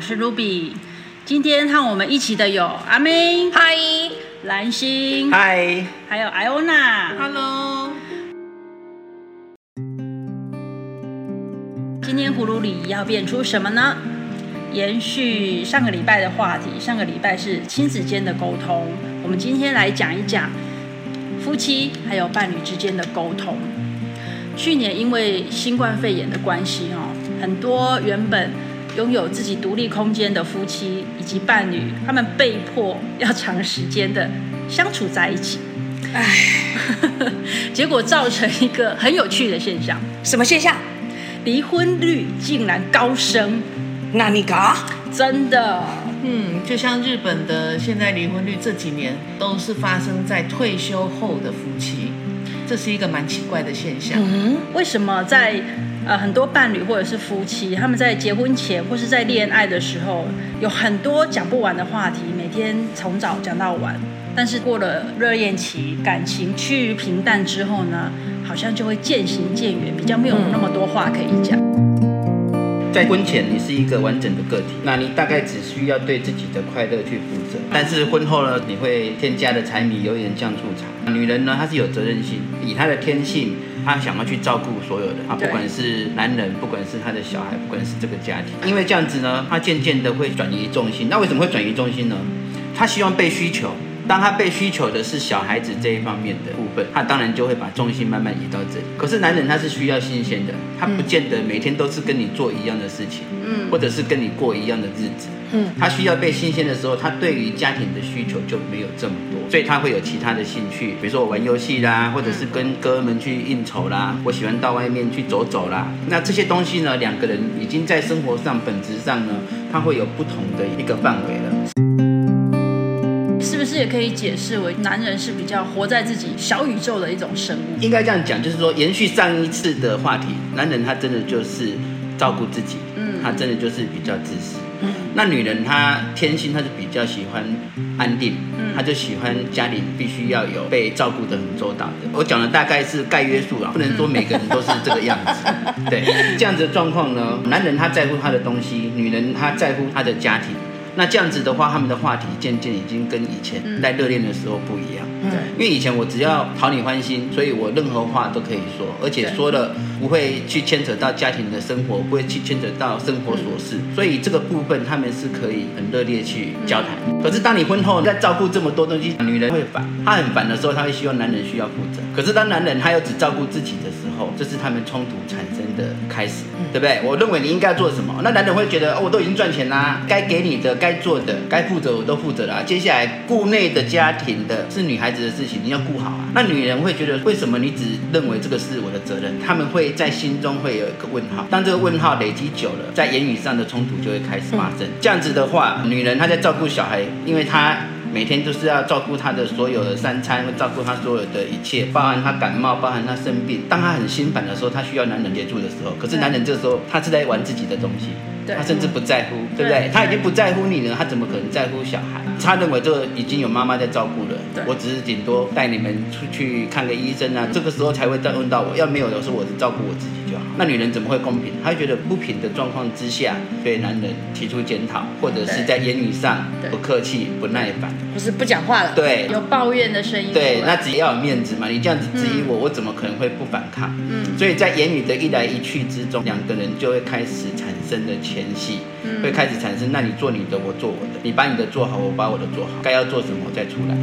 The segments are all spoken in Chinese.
我是 Ruby。今天和我们一起的有阿妹，嗨，蓝心，嗨，还有艾欧娜，Hello。今天葫芦里要变出什么呢？延续上个礼拜的话题，上个礼拜是亲子间的沟通，我们今天来讲一讲夫妻还有伴侣之间的沟通。去年因为新冠肺炎的关系，哦，很多原本拥有自己独立空间的夫妻以及伴侣，他们被迫要长时间的相处在一起，唉，结果造成一个很有趣的现象。什么现象？离婚率竟然高升。那你搞？真的？嗯，就像日本的现在离婚率这几年都是发生在退休后的夫妻。这是一个蛮奇怪的现象。嗯，为什么在呃很多伴侣或者是夫妻，他们在结婚前或是在恋爱的时候，有很多讲不完的话题，每天从早讲到晚。但是过了热恋期，感情趋于平淡之后呢，好像就会渐行渐远，比较没有那么多话可以讲。在婚前，你是一个完整的个体，那你大概只需要对自己的快乐去负责。但是婚后呢，你会添加的柴米油盐酱醋茶。女人呢，她是有责任心，以她的天性，她想要去照顾所有的，啊，不管是男人，不管是她的小孩，不管是这个家庭。因为这样子呢，她渐渐的会转移重心。那为什么会转移重心呢？她希望被需求。当他被需求的是小孩子这一方面的部分，他当然就会把重心慢慢移到这里。可是男人他是需要新鲜的，他不见得每天都是跟你做一样的事情，嗯，或者是跟你过一样的日子，嗯，他需要被新鲜的时候，他对于家庭的需求就没有这么多，所以他会有其他的兴趣，比如说我玩游戏啦，或者是跟哥们去应酬啦，我喜欢到外面去走走啦。那这些东西呢，两个人已经在生活上本质上呢，他会有不同的一个范围了。也可以解释为，男人是比较活在自己小宇宙的一种生物。应该这样讲，就是说延续上一次的话题，男人他真的就是照顾自己，嗯，他真的就是比较自私。嗯，那女人她天性她是比较喜欢安定，嗯，她就喜欢家里必须要有被照顾的很周到的。我讲的大概是概约数啊，不能说每个人都是这个样子。对，这样子的状况呢，男人他在乎他的东西，女人她在乎她的家庭。那这样子的话，他们的话题渐渐已经跟以前在热恋的时候不一样。对，因为以前我只要讨你欢心，所以我任何话都可以说，而且说了不会去牵扯到家庭的生活，不会去牵扯到生活琐事，所以这个部分他们是可以很热烈去交谈。可是当你婚后在照顾这么多东西，女人会烦，她很烦的时候，她会希望男人需要负责。可是当男人他又只照顾自己的时候，这是他们冲突产生的开始，对不对？我认为你应该做什么，那男人会觉得哦，我都已经赚钱啦，该给你的、该做的、该负责我都负责了。接下来顾内的家庭的是女孩子的事情，你要顾好啊。那女人会觉得，为什么你只认为这个是我的责任？他们会在心中会有一个问号。当这个问号累积久了，在言语上的冲突就会开始发生。这样子的话，女人她在照顾小孩，因为她。每天都是要照顾他的所有的三餐，会照顾他所有的一切，包含他感冒，包含他生病。当他很心烦的时候，他需要男人协助的时候，可是男人这时候他是在玩自己的东西，他甚至不在乎，对不对？他已经不在乎你了，他怎么可能在乎小孩？他认为这已经有妈妈在照顾了，我只是顶多带你们出去看个医生啊，这个时候才会再问到我。要没有的时候，我是照顾我自己就好。那女人怎么会公平？她觉得不平的状况之下，对男人提出检讨，或者是在言语上不客气、不耐烦，不是不讲话了，对，有抱怨的声音。对，那只要有面子嘛，你这样子质疑我，嗯、我怎么可能会不反抗？嗯，所以在言语的一来一去之中，两个人就会开始产生的前戏，嗯、会开始产生。那你做你的，我做我的，你把你的做好，我把我的做好，该要做什么我再出来。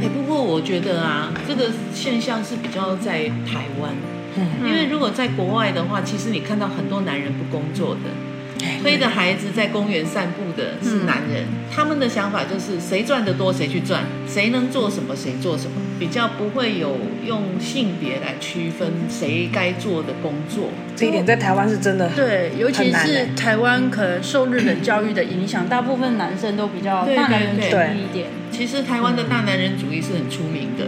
哎，不过我觉得啊，这个现象是比较在台湾。因为如果在国外的话，其实你看到很多男人不工作的，推着孩子在公园散步的是男人，他们的想法就是谁赚得多谁去赚，谁能做什么谁做什么，比较不会有用性别来区分谁该做的工作。这一点在台湾是真的，对，尤其是台湾可能受日本教育的影响，大部分男生都比较大男人主义一点。其实台湾的大男人主义是很出名的，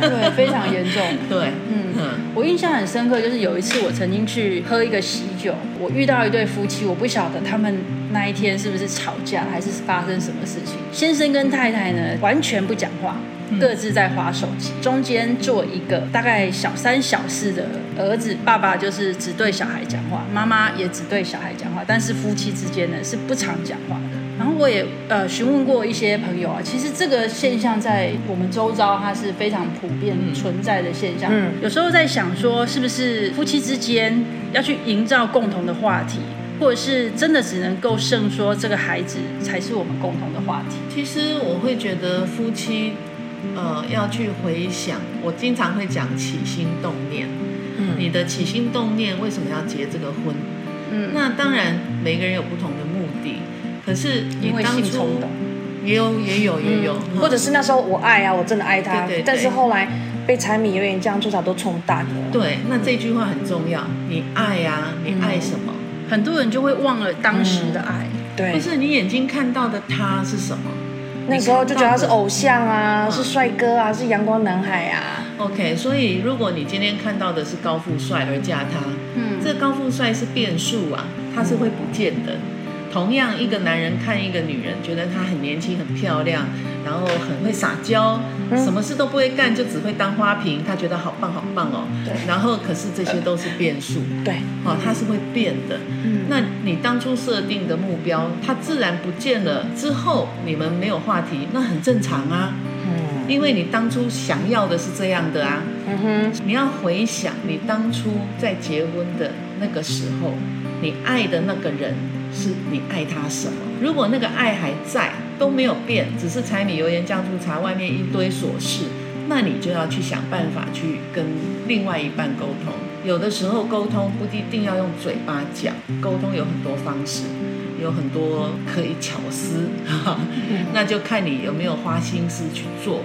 对，非常严重。对，嗯嗯，我印象很深刻，就是有一次我曾经去喝一个喜酒，我遇到一对夫妻，我不晓得他们那一天是不是吵架，还是发生什么事情。先生跟太太呢完全不讲话，各自在划手机，中间做一个大概小三小四的儿子，爸爸就是只对小孩讲话，妈妈也只对小孩讲话，但是夫妻之间呢是不常讲话的。然后我也呃询问过一些朋友啊，其实这个现象在我们周遭它是非常普遍存在的现象。嗯，有时候在想说，是不是夫妻之间要去营造共同的话题？或者是真的只能够胜说这个孩子才是我们共同的话题。其实我会觉得夫妻，呃，要去回想。我经常会讲起心动念。嗯，你的起心动念为什么要结这个婚？嗯，那当然每个人有不同的目的。可是你当初也有也有也有，或者是那时候我爱啊，我真的爱他。对对。但是后来被柴米油盐酱醋茶都冲淡了。对，那这句话很重要。你爱啊，你爱什么？很多人就会忘了当时的爱，嗯、对，不是你眼睛看到的他是什么？那时候就觉得他是偶像啊，是帅哥啊，是阳光男孩啊。OK，所以如果你今天看到的是高富帅而嫁他，嗯，这个高富帅是变数啊，他是会不见的。嗯同样，一个男人看一个女人，觉得她很年轻、很漂亮，然后很会撒娇，什么事都不会干，就只会当花瓶，他觉得好棒、好棒哦。对。然后，可是这些都是变数。对。哦，他是会变的。嗯。那你当初设定的目标，他自然不见了之后，你们没有话题，那很正常啊。嗯。因为你当初想要的是这样的啊。嗯哼。你要回想你当初在结婚的那个时候，你爱的那个人。是你爱他什么？如果那个爱还在，都没有变，只是柴米油盐酱醋茶，外面一堆琐事，那你就要去想办法去跟另外一半沟通。有的时候沟通不一定要用嘴巴讲，沟通有很多方式，有很多可以巧思，那就看你有没有花心思去做。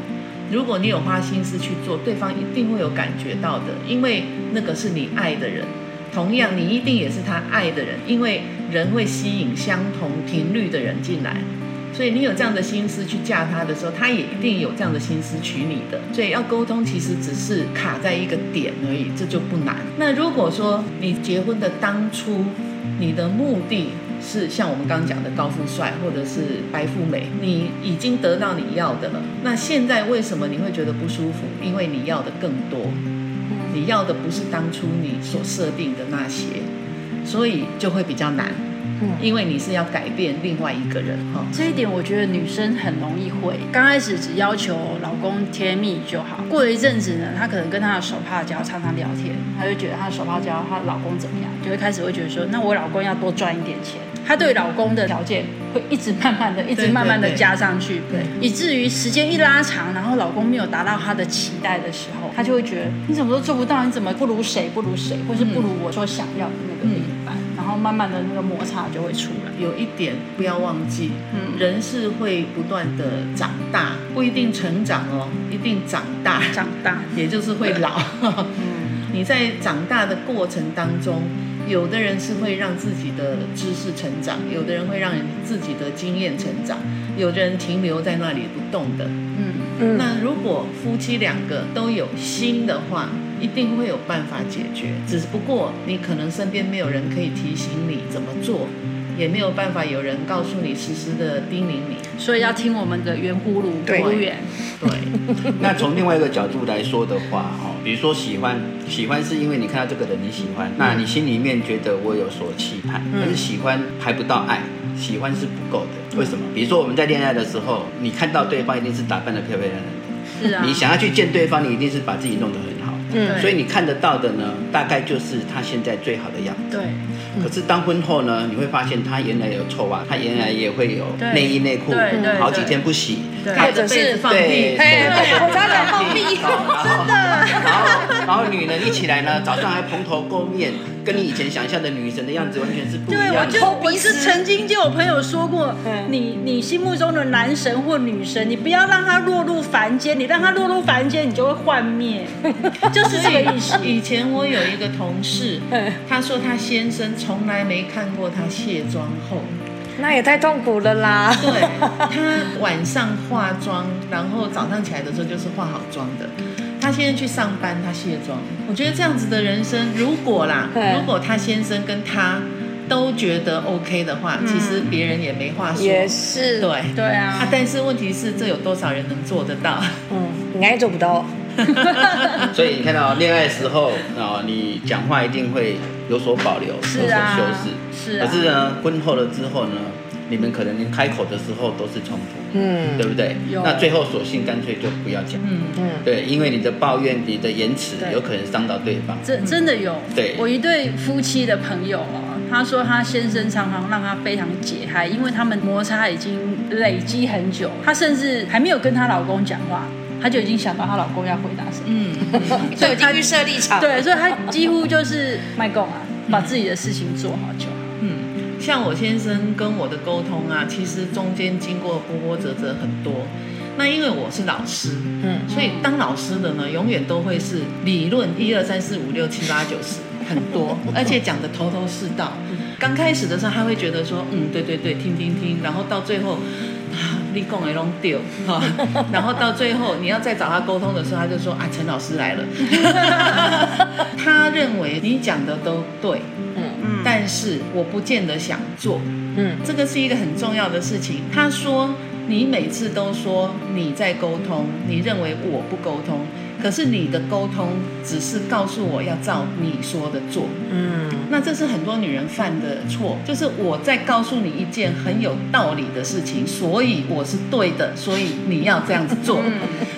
如果你有花心思去做，对方一定会有感觉到的，因为那个是你爱的人。同样，你一定也是他爱的人，因为人会吸引相同频率的人进来，所以你有这样的心思去嫁他的时候，他也一定有这样的心思娶你的。所以要沟通，其实只是卡在一个点而已，这就不难。那如果说你结婚的当初，你的目的是像我们刚刚讲的高富帅或者是白富美，你已经得到你要的了，那现在为什么你会觉得不舒服？因为你要的更多。你要的不是当初你所设定的那些，所以就会比较难。嗯，因为你是要改变另外一个人哈。这一点我觉得女生很容易会，刚开始只要求老公甜蜜就好，过了一阵子呢，她可能跟她的手帕交常常聊天，她就觉得她的手帕交她老公怎么样，就会开始会觉得说，那我老公要多赚一点钱。她对老公的条件会一直慢慢的、一直慢慢的加上去，对，以至于时间一拉长，然后老公没有达到她的期待的时候，她就会觉得你怎么都做不到，你怎么不如谁不如谁，或是不如我所想要的那个后慢慢的那个摩擦就会出来。有一点不要忘记，嗯，人是会不断的长大，不一定成长哦，一定长大，长大，也就是会老。嗯，你在长大的过程当中，有的人是会让自己的知识成长，有的人会让自己的经验成长，有的人停留在那里不动的。嗯嗯。那如果夫妻两个都有心的话。一定会有办法解决，只不过你可能身边没有人可以提醒你怎么做，也没有办法有人告诉你，实时的叮咛你，所以要听我们的圆葫芦葫芦缘。对。那从另外一个角度来说的话，哦，比如说喜欢，喜欢是因为你看到这个人你喜欢，那你心里面觉得我有所期盼，但是喜欢还不到爱，喜欢是不够的。为什么？比如说我们在恋爱的时候，你看到对方一定是打扮的漂漂亮亮的，是啊，你想要去见对方，你一定是把自己弄得很好。嗯，所以你看得到的呢，大概就是他现在最好的样子。对。可是当婚后呢，你会发现他原来有臭袜，他原来也会有内衣内裤，好几天不洗，或者是放屁，我差点放屁，真的。然后，然后女人一起来呢，早上还蓬头垢面，跟你以前想象的女神的样子完全是不一样。对，我就我是曾经就有朋友说过，你你心目中的男神或女神，你不要让他落入凡间，你让他落入凡间，你就会幻灭，就是这个意思。以前我有一个同事，他说他先生。从来没看过他卸妆后，那也太痛苦了啦。对，他晚上化妆，然后早上起来的时候就是化好妆的。他现在去上班，他卸妆。我觉得这样子的人生，如果啦，如果他先生跟他都觉得 OK 的话，嗯、其实别人也没话说。也是，对对啊，啊。但是问题是，这有多少人能做得到？嗯，应该做不到。所以你看到恋爱的时候啊，你讲话一定会有所保留，有所修饰。是、啊。可是呢，婚后了之后呢，你们可能连开口的时候都是冲突，嗯，对不对？有。那最后索性干脆就不要讲，嗯。嗯，对，因为你的抱怨、你的言辞有可能伤到对方。真真的有，对，我一对夫妻的朋友啊，他说他先生常常让他非常解嗨，因为他们摩擦已经累积很久，他甚至还没有跟他老公讲话。她就已经想到她老公要回答什么，嗯，所以她预设立场，对，所以她几乎就是 卖供啊，把自己的事情做好就好。嗯，像我先生跟我的沟通啊，其实中间经过波波折折很多。那因为我是老师，嗯，所以当老师的呢，永远都会是理论一二三四五六七八九十很多，而且讲的头头是道。刚开始的时候，他会觉得说，嗯，对对对，听听听，然后到最后。立功也弄丢哈，然后到最后你要再找他沟通的时候，他就说啊，陈老师来了。他认为你讲的都对，但是我不见得想做，嗯，这个是一个很重要的事情。他说你每次都说你在沟通，你认为我不沟通。可是你的沟通只是告诉我要照你说的做，嗯，那这是很多女人犯的错，就是我在告诉你一件很有道理的事情，所以我是对的，所以你要这样子做。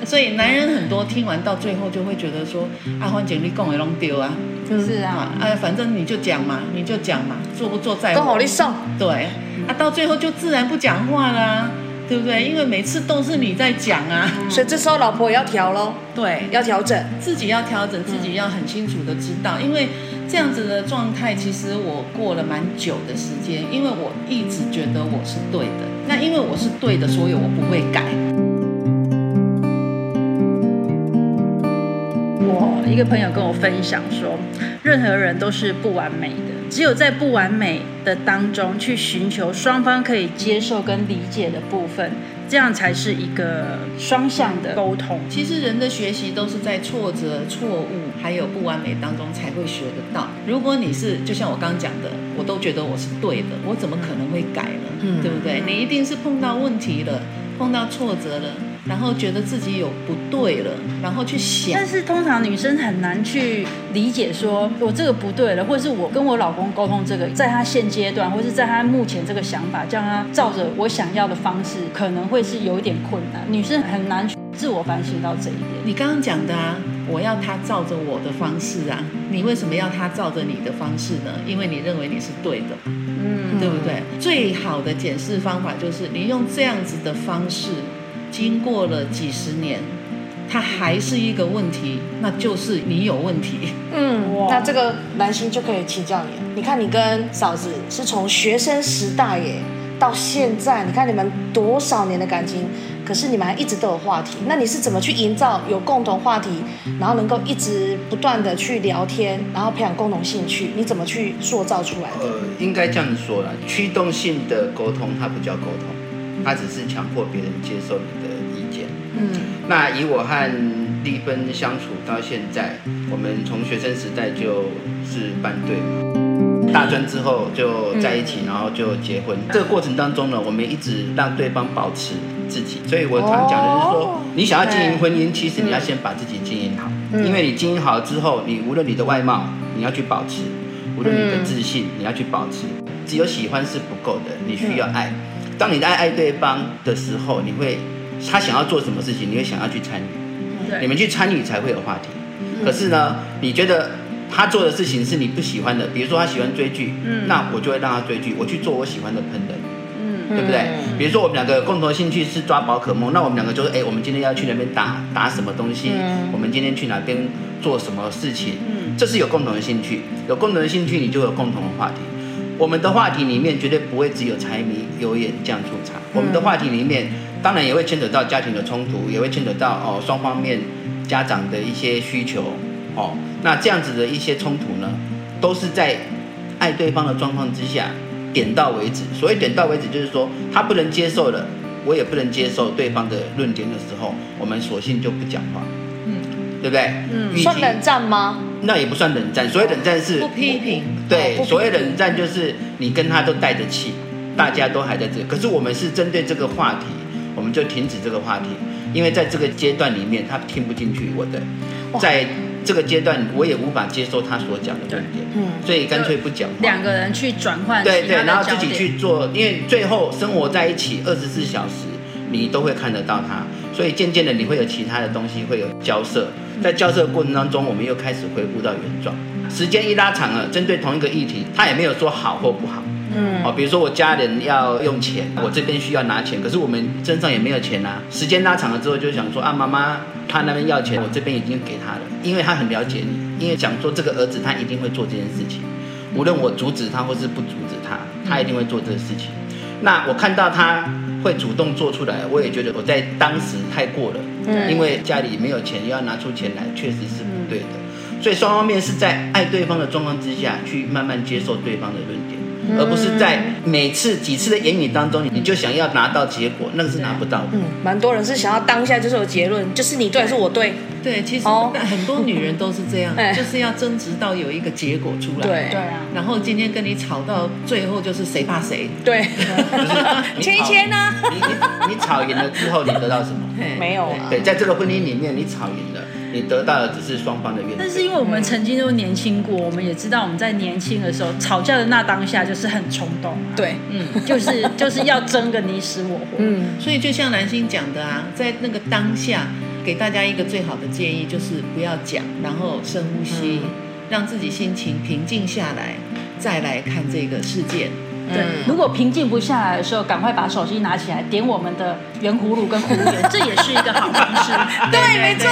所以男人很多听完到最后就会觉得说，阿欢姐你讲的拢丢啊，就是啊，哎，反正你就讲嘛，你就讲嘛，做不做在我。刚好你送。对，啊，到最后就自然不讲话啦。对不对？因为每次都是你在讲啊，所以这时候老婆也要调喽。对，要调整，自己要调整，自己要很清楚的知道，因为这样子的状态，其实我过了蛮久的时间，因为我一直觉得我是对的。那因为我是对的，所以我不会改。一个朋友跟我分享说，任何人都是不完美的。只有在不完美的当中去寻求双方可以接受跟理解的部分，这样才是一个双向的沟通。其实人的学习都是在挫折、错误还有不完美当中才会学得到。如果你是就像我刚刚讲的，我都觉得我是对的，我怎么可能会改呢？嗯，对不对？你一定是碰到问题了，碰到挫折了。然后觉得自己有不对了，然后去想。但是通常女生很难去理解，说我这个不对了，或者是我跟我老公沟通这个，在他现阶段，或是在他目前这个想法，叫他照着我想要的方式，可能会是有一点困难。女生很难去自我反省到这一点。你刚刚讲的啊，我要他照着我的方式啊，你为什么要他照着你的方式呢？因为你认为你是对的，嗯，对不对？最好的检视方法就是你用这样子的方式。经过了几十年，它还是一个问题，那就是你有问题。嗯，那这个南星就可以请教你。你看，你跟嫂子是从学生时代耶到现在，你看你们多少年的感情，可是你们还一直都有话题。那你是怎么去营造有共同话题，然后能够一直不断的去聊天，然后培养共同兴趣？你怎么去塑造出来的？呃，应该这样说啦，驱动性的沟通，它不叫沟通。他只是强迫别人接受你的意见。嗯，那以我和丽芬相处到现在，我们从学生时代就是班对嘛，大专之后就在一起，然后就结婚。这个过程当中呢，我们一直让对方保持自己。所以我常讲的就是说，你想要经营婚姻，其实你要先把自己经营好。因为你经营好之后，你无论你的外貌，你要去保持；无论你的自信，你要去保持。只有喜欢是不够的，你需要爱。当你在爱对方的时候，你会他想要做什么事情，你会想要去参与，你们去参与才会有话题。嗯、可是呢，你觉得他做的事情是你不喜欢的，比如说他喜欢追剧，嗯、那我就会让他追剧，我去做我喜欢的烹饪，嗯，对不对？嗯、比如说我们两个共同兴趣是抓宝可梦，那我们两个就是，哎，我们今天要去那边打打什么东西？嗯、我们今天去哪边做什么事情？嗯，这是有共同的兴趣，有共同的兴趣，你就有共同的话题。我们的话题里面绝对不会只有柴米油盐酱醋茶，我们的话题里面当然也会牵扯到家庭的冲突，也会牵扯到哦双方面家长的一些需求哦。那这样子的一些冲突呢，都是在爱对方的状况之下点到为止。所谓点到为止，就是说他不能接受了，我也不能接受对方的论点的时候，我们索性就不讲话，嗯，对不对？嗯，算冷战吗？那也不算冷战。所谓冷战是不批评，对，所谓冷战就是你跟他都带着气，大家都还在这。可是我们是针对这个话题，我们就停止这个话题，因为在这个阶段里面，他听不进去我的，在这个阶段我也无法接受他所讲的观点，嗯，所以干脆不讲话。两个人去转换，对对，然后自己去做，因为最后生活在一起二十四小时，你都会看得到他，所以渐渐的你会有其他的东西会有交涉，在交涉的过程当中，我们又开始恢复到原状。时间一拉长了，针对同一个议题，他也没有说好或不好。嗯，哦，比如说我家人要用钱，我这边需要拿钱，可是我们身上也没有钱啊。时间拉长了之后，就想说啊，妈妈他那边要钱，我这边已经给他了，因为他很了解你，因为想说这个儿子他一定会做这件事情，无论我阻止他或是不阻止他，他一定会做这个事情。那我看到他会主动做出来，我也觉得我在当时太过了，嗯，因为家里没有钱，要拿出钱来，确实是不对的。所以双方面是在爱对方的状况之下去慢慢接受对方的论点。而不是在每次几次的言语当中，你就想要拿到结果，那个是拿不到的。嗯，蛮多人是想要当下就是有结论，就是你对还是我对？对，其实很多女人都是这样，就是要争执到有一个结果出来。对对啊。然后今天跟你吵到最后，就是谁怕谁？对。签一签呢？你你你吵赢了之后，你得到什么？没有啊。对，在这个婚姻里面，你吵赢了。你得到的只是双方的怨。但是因为我们曾经都年轻过，我们也知道我们在年轻的时候吵架的那当下就是很冲动，啊。对，嗯，就是就是要争个你死我活。嗯，所以就像兰心讲的啊，在那个当下，给大家一个最好的建议就是不要讲，然后深呼吸，嗯，让自己心情平静下来，再来看这个事件。对，如果平静不下来的时候，赶快把手机拿起来，点我们的圆葫芦跟葫芦缘，这也是一个好方式。对，没错。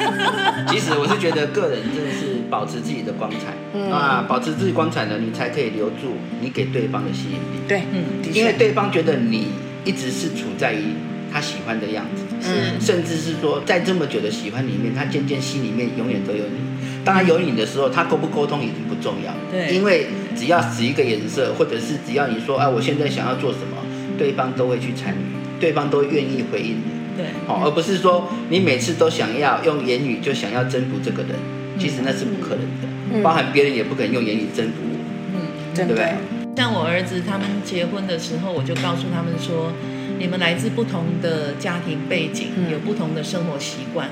其实我是觉得个人真的是保持自己的光彩、嗯、啊，保持自己光彩呢，你才可以留住你给对方的吸引力。对，嗯，因为对方觉得你一直是处在于他喜欢的样子，嗯，甚至是说在这么久的喜欢里面，他渐渐心里面永远都有你。当他有你的时候，他沟不沟通已经不重要。对，因为只要使一个颜色，或者是只要你说啊，我现在想要做什么，对方都会去参与，对方都愿意回应你。对，好，而不是说你每次都想要用言语就想要征服这个人，其实那是不可能的。嗯、包含别人也不可能用言语征服我。嗯，对不对？像我儿子他们结婚的时候，我就告诉他们说，你们来自不同的家庭背景，有不同的生活习惯，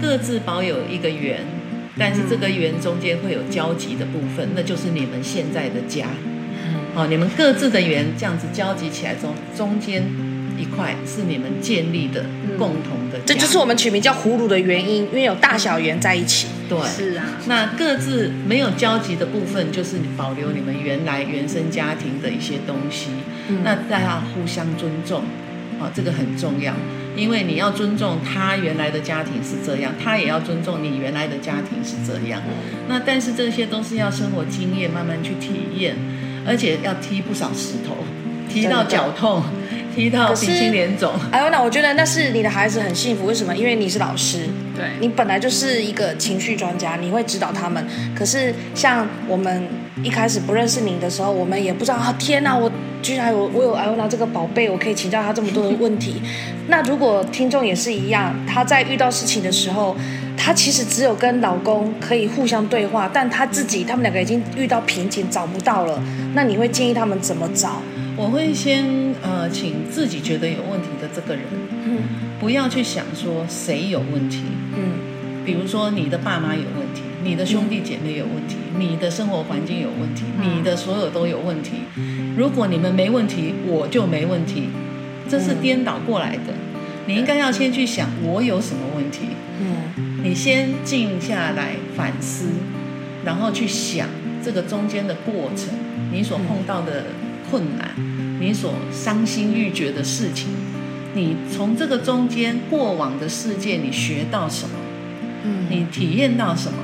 各自保有一个缘。但是这个圆中间会有交集的部分，那就是你们现在的家。好，你们各自的圆这样子交集起来中，中间一块是你们建立的共同的家。这就是我们取名叫葫芦的原因，因为有大小圆在一起。对，是啊。那各自没有交集的部分，就是保留你们原来原生家庭的一些东西。那大家互相尊重，哦，这个很重要。因为你要尊重他原来的家庭是这样，他也要尊重你原来的家庭是这样。那但是这些都是要生活经验慢慢去体验，而且要踢不少石头，踢到脚痛，踢到鼻青脸肿。哎呦，那我觉得那是你的孩子很幸福。为什么？因为你是老师，对，你本来就是一个情绪专家，你会指导他们。可是像我们一开始不认识你的时候，我们也不知道啊，天哪，我。居然有我有艾欧娜这个宝贝，我可以请教他这么多的问题。那如果听众也是一样，他在遇到事情的时候，他其实只有跟老公可以互相对话，但他自己他们两个已经遇到瓶颈，找不到了。那你会建议他们怎么找？我会先呃，请自己觉得有问题的这个人，嗯，不要去想说谁有问题，嗯，比如说你的爸妈有问题，你的兄弟姐妹有问题，嗯，你的生活环境有问题，嗯，你的所有都有问题。如果你们没问题，我就没问题，这是颠倒过来的。嗯、你应该要先去想我有什么问题。嗯，你先静下来反思，然后去想这个中间的过程，你所碰到的困难，你所伤心欲绝的事情，你从这个中间过往的世界，你学到什么？嗯，你体验到什么？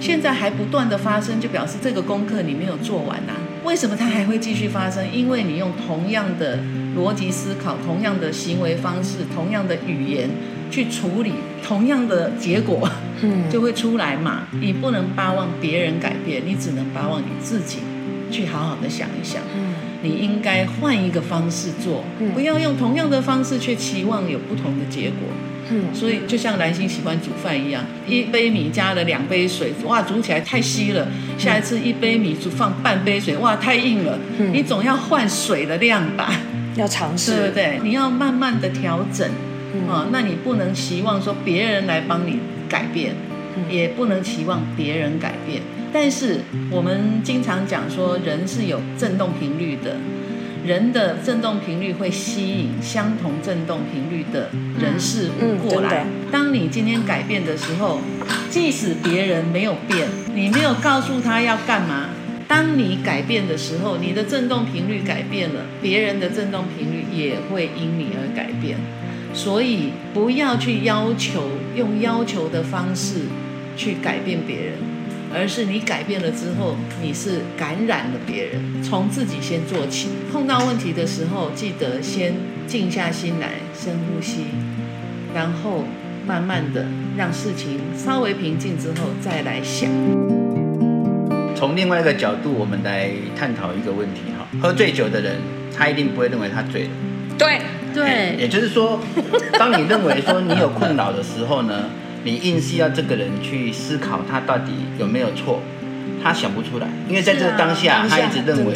现在还不断的发生，就表示这个功课你没有做完啊。为什么它还会继续发生？因为你用同样的逻辑思考、同样的行为方式、同样的语言去处理同样的结果，嗯，就会出来嘛。你不能巴望别人改变，你只能巴望你自己去好好的想一想。嗯，你应该换一个方式做，不要用同样的方式却期望有不同的结果。嗯，所以就像兰心喜欢煮饭一样，一杯米加了两杯水，哇，煮起来太稀了。下一次一杯米煮放半杯水，哇，太硬了。嗯，你总要换水的量吧？要尝试，对不对？你要慢慢的调整。嗯，啊，那你不能期望说别人来帮你改变，也不能期望别人改变。但是我们经常讲说，人是有振动频率的。人的振动频率会吸引相同振动频率的人事物过来。当你今天改变的时候，即使别人没有变，你没有告诉他要干嘛，当你改变的时候，你的振动频率改变了，别人的振动频率也会因你而改变。所以不要去要求，用要求的方式去改变别人。而是你改变了之后，你是感染了别人。从自己先做起，碰到问题的时候，记得先静下心来，深呼吸，然后慢慢的让事情稍微平静之后再来想。从另外一个角度，我们来探讨一个问题哈：喝醉酒的人，他一定不会认为他醉了。对对，也就是说，当你认为说你有困扰的时候呢？你硬是要这个人去思考他到底有没有错，他想不出来，因为在这个当下，他一直认为，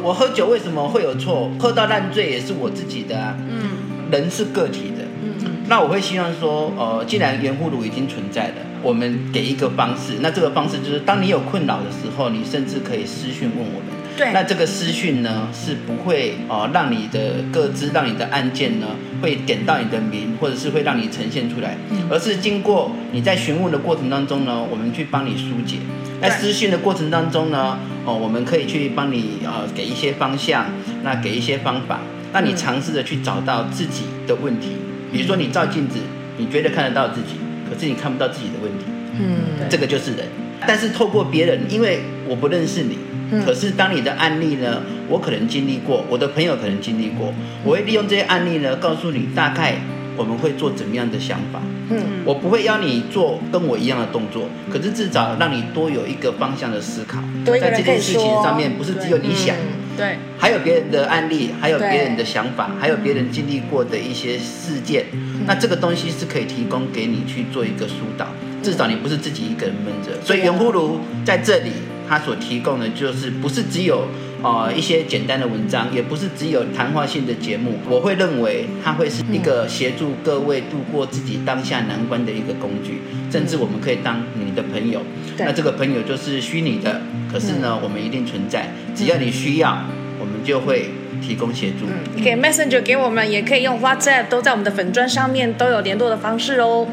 我喝酒为什么会有错？喝到烂醉也是我自己的啊。嗯，人是个体的。嗯，那我会希望说，呃，既然圆葫芦已经存在了，我们给一个方式。那这个方式就是，当你有困扰的时候，你甚至可以私讯问我们。对，那这个私讯呢，是不会哦，让你的各自，让你的案件呢，会点到你的名，或者是会让你呈现出来，而是经过你在询问的过程当中呢，我们去帮你疏解。在私讯的过程当中呢，哦，我们可以去帮你呃给一些方向，那给一些方法，让你尝试着去找到自己的问题。比如说你照镜子，你觉得看得到自己，可是你看不到自己的问题。嗯，这个就是人。但是透过别人，因为我不认识你。可是，当你的案例呢，我可能经历过，我的朋友可能经历过，我会利用这些案例呢，告诉你大概我们会做怎么样的想法。嗯，我不会要你做跟我一样的动作，可是至少让你多有一个方向的思考，在这件事情上面，不是只有你想，对，还有别人的案例，还有别人的想法，还有别人经历过的一些事件，那这个东西是可以提供给你去做一个疏导，至少你不是自己一个人闷着。所以圆葫芦在这里。他所提供的就是不是只有呃一些简单的文章，也不是只有谈话性的节目。我会认为它会是一个协助各位度过自己当下难关的一个工具，甚至我们可以当你的朋友。那这个朋友就是虚拟的，可是呢，我们一定存在。只要你需要，我们就会提供协助。你可以 Messenger 给我们，也可以用 WhatsApp，都在我们的粉砖上面都有联络的方式哦。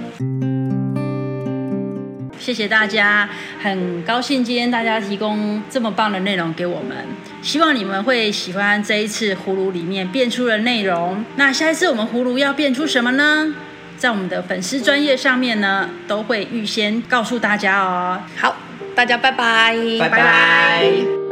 谢谢大家，很高兴今天大家提供这么棒的内容给我们，希望你们会喜欢这一次葫芦里面变出的内容。那下一次我们葫芦要变出什么呢？在我们的粉丝专业上面呢，都会预先告诉大家哦。好，大家拜拜，拜拜。